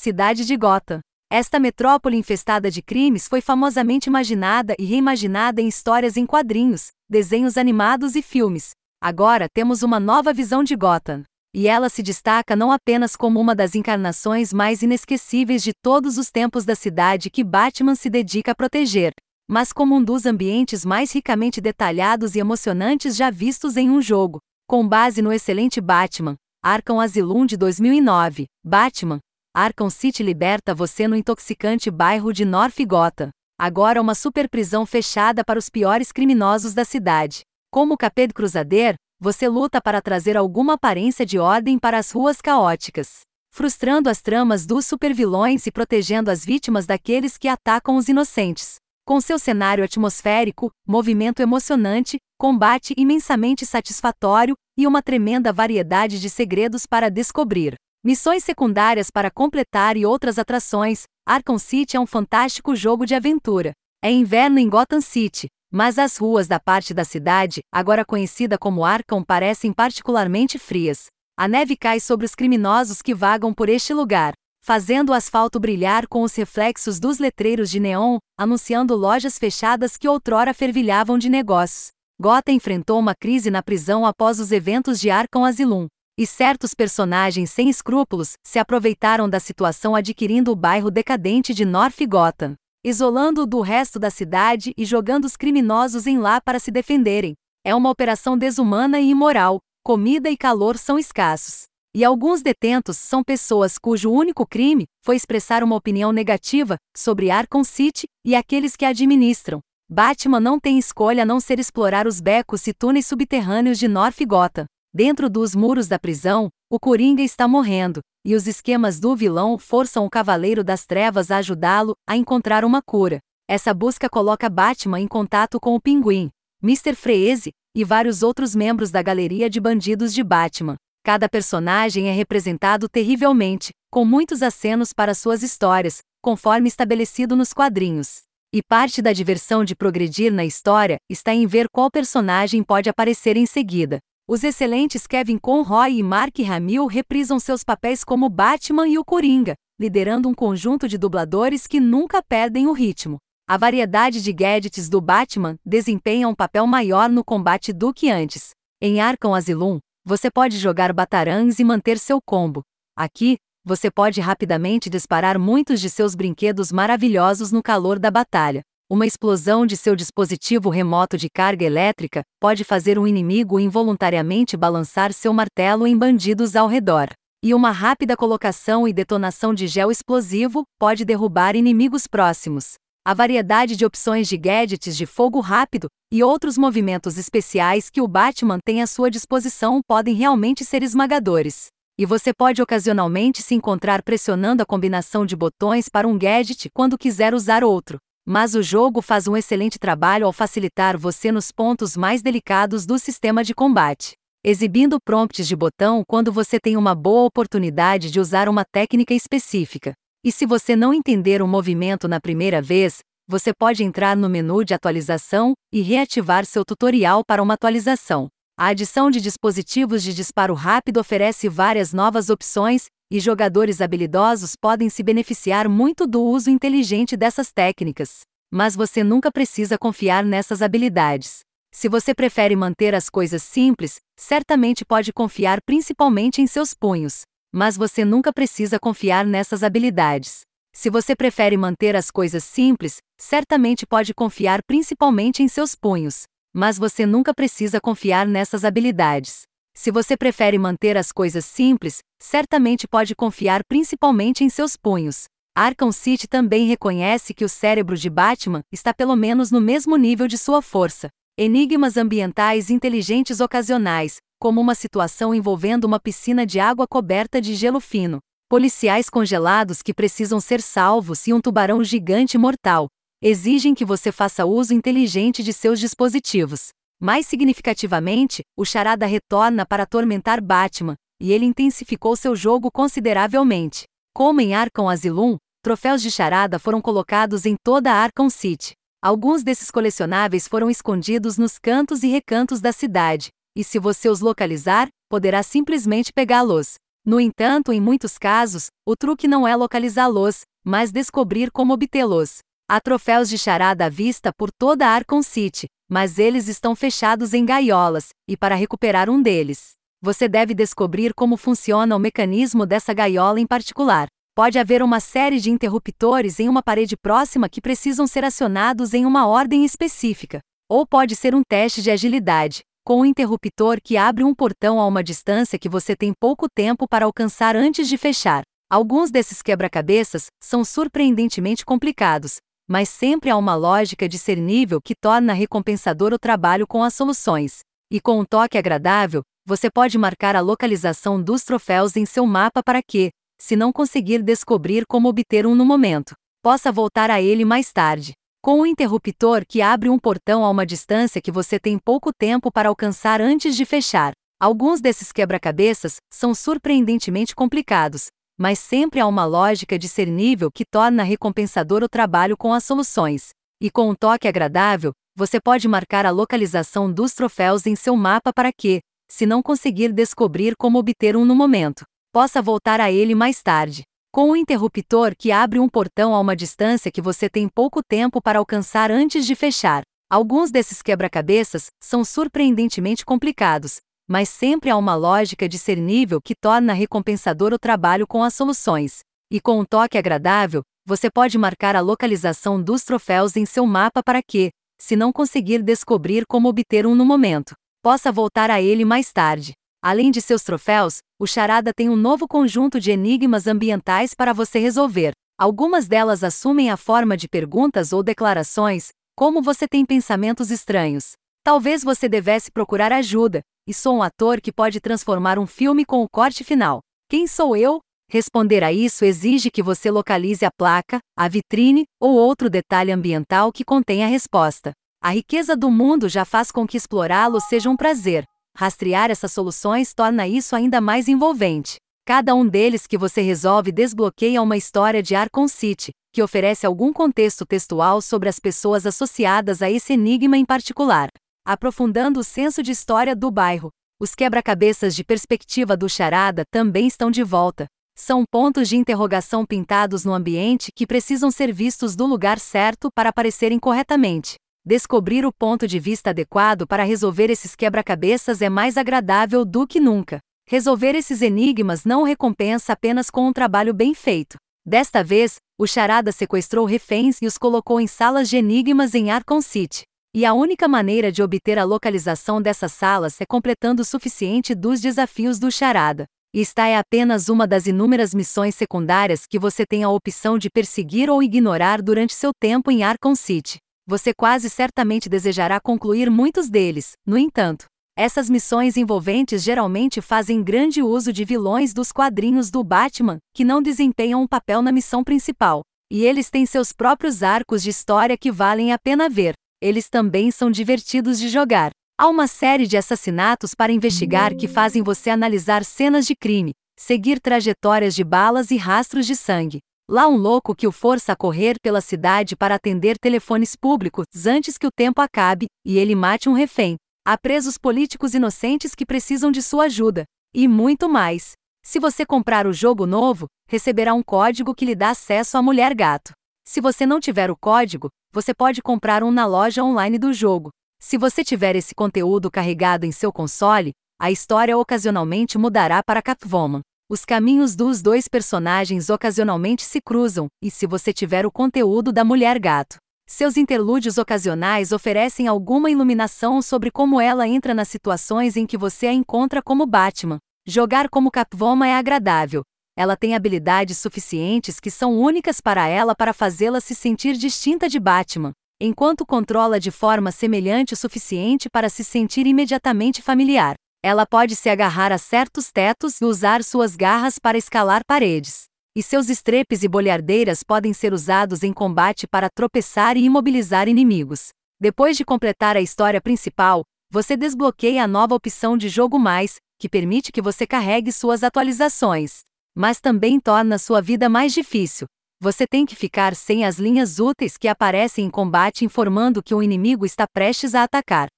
cidade de Gotham. Esta metrópole infestada de crimes foi famosamente imaginada e reimaginada em histórias em quadrinhos, desenhos animados e filmes. Agora temos uma nova visão de Gotham. E ela se destaca não apenas como uma das encarnações mais inesquecíveis de todos os tempos da cidade que Batman se dedica a proteger, mas como um dos ambientes mais ricamente detalhados e emocionantes já vistos em um jogo. Com base no excelente Batman, Arkham Asylum de 2009, Batman, Arkham City liberta você no intoxicante bairro de North Gotham. Agora uma super prisão fechada para os piores criminosos da cidade. Como Caped Crusader, você luta para trazer alguma aparência de ordem para as ruas caóticas, frustrando as tramas dos supervilões e protegendo as vítimas daqueles que atacam os inocentes. Com seu cenário atmosférico, movimento emocionante, combate imensamente satisfatório e uma tremenda variedade de segredos para descobrir. Missões secundárias para completar e outras atrações, Arkham City é um fantástico jogo de aventura. É inverno em Gotham City, mas as ruas da parte da cidade, agora conhecida como Arkham, parecem particularmente frias. A neve cai sobre os criminosos que vagam por este lugar, fazendo o asfalto brilhar com os reflexos dos letreiros de neon, anunciando lojas fechadas que outrora fervilhavam de negócios. Gotham enfrentou uma crise na prisão após os eventos de Arkham Asylum, e certos personagens sem escrúpulos se aproveitaram da situação adquirindo o bairro decadente de North Gotham isolando-o do resto da cidade e jogando os criminosos em lá para se defenderem. É uma operação desumana e imoral, comida e calor são escassos. E alguns detentos são pessoas cujo único crime foi expressar uma opinião negativa sobre Arkham City e aqueles que a administram. Batman não tem escolha a não ser explorar os becos e túneis subterrâneos de North Gotham. Dentro dos muros da prisão, o Coringa está morrendo, e os esquemas do vilão forçam o Cavaleiro das Trevas a ajudá-lo a encontrar uma cura. Essa busca coloca Batman em contato com o Pinguim, Mr. Freeze e vários outros membros da galeria de bandidos de Batman. Cada personagem é representado terrivelmente, com muitos acenos para suas histórias, conforme estabelecido nos quadrinhos. E parte da diversão de progredir na história está em ver qual personagem pode aparecer em seguida. Os excelentes Kevin Conroy e Mark Hamill reprisam seus papéis como Batman e o Coringa, liderando um conjunto de dubladores que nunca perdem o ritmo. A variedade de gadgets do Batman desempenha um papel maior no combate do que antes. Em Arkham Asylum, você pode jogar batarangs e manter seu combo. Aqui, você pode rapidamente disparar muitos de seus brinquedos maravilhosos no calor da batalha. Uma explosão de seu dispositivo remoto de carga elétrica pode fazer um inimigo involuntariamente balançar seu martelo em bandidos ao redor. E uma rápida colocação e detonação de gel explosivo pode derrubar inimigos próximos. A variedade de opções de gadgets de fogo rápido e outros movimentos especiais que o Batman tem à sua disposição podem realmente ser esmagadores. E você pode ocasionalmente se encontrar pressionando a combinação de botões para um gadget quando quiser usar outro. Mas o jogo faz um excelente trabalho ao facilitar você nos pontos mais delicados do sistema de combate, exibindo prompts de botão quando você tem uma boa oportunidade de usar uma técnica específica. E se você não entender o movimento na primeira vez, você pode entrar no menu de atualização e reativar seu tutorial para uma atualização. A adição de dispositivos de disparo rápido oferece várias novas opções, e jogadores habilidosos podem se beneficiar muito do uso inteligente dessas técnicas. Mas você nunca precisa confiar nessas habilidades. Se você prefere manter as coisas simples, certamente pode confiar principalmente em seus punhos. Mas você nunca precisa confiar nessas habilidades. Se você prefere manter as coisas simples, certamente pode confiar principalmente em seus punhos. Mas você nunca precisa confiar nessas habilidades. Se você prefere manter as coisas simples, certamente pode confiar principalmente em seus punhos. Arkham City também reconhece que o cérebro de Batman está pelo menos no mesmo nível de sua força. Enigmas ambientais inteligentes ocasionais, como uma situação envolvendo uma piscina de água coberta de gelo fino, policiais congelados que precisam ser salvos e um tubarão gigante mortal, exigem que você faça uso inteligente de seus dispositivos. Mais significativamente, o Charada retorna para atormentar Batman, e ele intensificou seu jogo consideravelmente. Como em Arkham Asylum, troféus de Charada foram colocados em toda Arkham City. Alguns desses colecionáveis foram escondidos nos cantos e recantos da cidade, e se você os localizar, poderá simplesmente pegá-los. No entanto, em muitos casos, o truque não é localizá-los, mas descobrir como obtê-los. Há troféus de charada à vista por toda a Arkham City, mas eles estão fechados em gaiolas, e para recuperar um deles, você deve descobrir como funciona o mecanismo dessa gaiola em particular. Pode haver uma série de interruptores em uma parede próxima que precisam ser acionados em uma ordem específica. Ou pode ser um teste de agilidade, com um interruptor que abre um portão a uma distância que você tem pouco tempo para alcançar antes de fechar. Alguns desses quebra-cabeças são surpreendentemente complicados, mas sempre há uma lógica discernível que torna recompensador o trabalho com as soluções. E com um toque agradável, você pode marcar a localização dos troféus em seu mapa para que, se não conseguir descobrir como obter um no momento, possa voltar a ele mais tarde. Com um interruptor que abre um portão a uma distância que você tem pouco tempo para alcançar antes de fechar. Alguns desses quebra-cabeças são surpreendentemente complicados, mas sempre há uma lógica discernível que torna recompensador o trabalho com as soluções. E com um toque agradável, você pode marcar a localização dos troféus em seu mapa para que, se não conseguir descobrir como obter um no momento, possa voltar a ele mais tarde. Com um interruptor que abre um portão a uma distância que você tem pouco tempo para alcançar antes de fechar. Alguns desses quebra-cabeças são surpreendentemente complicados, mas sempre há uma lógica discernível que torna recompensador o trabalho com as soluções. E com um toque agradável, você pode marcar a localização dos troféus em seu mapa para que, se não conseguir descobrir como obter um no momento, possa voltar a ele mais tarde. Além de seus troféus, o Charada tem um novo conjunto de enigmas ambientais para você resolver. Algumas delas assumem a forma de perguntas ou declarações, como você tem pensamentos estranhos. Talvez você devesse procurar ajuda, e sou um ator que pode transformar um filme com o corte final. Quem sou eu? Responder a isso exige que você localize a placa, a vitrine ou outro detalhe ambiental que contém a resposta. A riqueza do mundo já faz com que explorá-lo seja um prazer. Rastrear essas soluções torna isso ainda mais envolvente. Cada um deles que você resolve desbloqueia uma história de Arkham City, que oferece algum contexto textual sobre as pessoas associadas a esse enigma em particular, aprofundando o senso de história do bairro. Os quebra-cabeças de perspectiva do charada também estão de volta. São pontos de interrogação pintados no ambiente que precisam ser vistos do lugar certo para aparecerem corretamente. Descobrir o ponto de vista adequado para resolver esses quebra-cabeças é mais agradável do que nunca. Resolver esses enigmas não recompensa apenas com um trabalho bem feito. Desta vez, o Charada sequestrou reféns e os colocou em salas de enigmas em Arkham City. E a única maneira de obter a localização dessas salas é completando o suficiente dos desafios do Charada. Esta é apenas uma das inúmeras missões secundárias que você tem a opção de perseguir ou ignorar durante seu tempo em Arkham City você quase certamente desejará concluir muitos deles, no entanto. Essas missões envolventes geralmente fazem grande uso de vilões dos quadrinhos do Batman, que não desempenham um papel na missão principal. E eles têm seus próprios arcos de história que valem a pena ver. Eles também são divertidos de jogar. Há uma série de assassinatos para investigar que fazem você analisar cenas de crime, seguir trajetórias de balas e rastros de sangue. Lá um louco que o força a correr pela cidade para atender telefones públicos antes que o tempo acabe e ele mate um refém. Há presos políticos inocentes que precisam de sua ajuda. E muito mais. Se você comprar o jogo novo, receberá um código que lhe dá acesso à Mulher Gato. Se você não tiver o código, você pode comprar um na loja online do jogo. Se você tiver esse conteúdo carregado em seu console, a história ocasionalmente mudará para Catwoman. Os caminhos dos dois personagens ocasionalmente se cruzam, e se você tiver o conteúdo da Mulher Gato, seus interlúdios ocasionais oferecem alguma iluminação sobre como ela entra nas situações em que você a encontra como Batman. Jogar como Catwoman é agradável. Ela tem habilidades suficientes que são únicas para ela para fazê-la se sentir distinta de Batman, enquanto controla de forma semelhante o suficiente para se sentir imediatamente familiar. Ela pode se agarrar a certos tetos e usar suas garras para escalar paredes. E seus estrepes e bolhardeiras podem ser usados em combate para tropeçar e imobilizar inimigos. Depois de completar a história principal, você desbloqueia a nova opção de jogo mais, que permite que você carregue suas atualizações. Mas também torna sua vida mais difícil. Você tem que ficar sem as linhas úteis que aparecem em combate informando que o inimigo está prestes a atacar.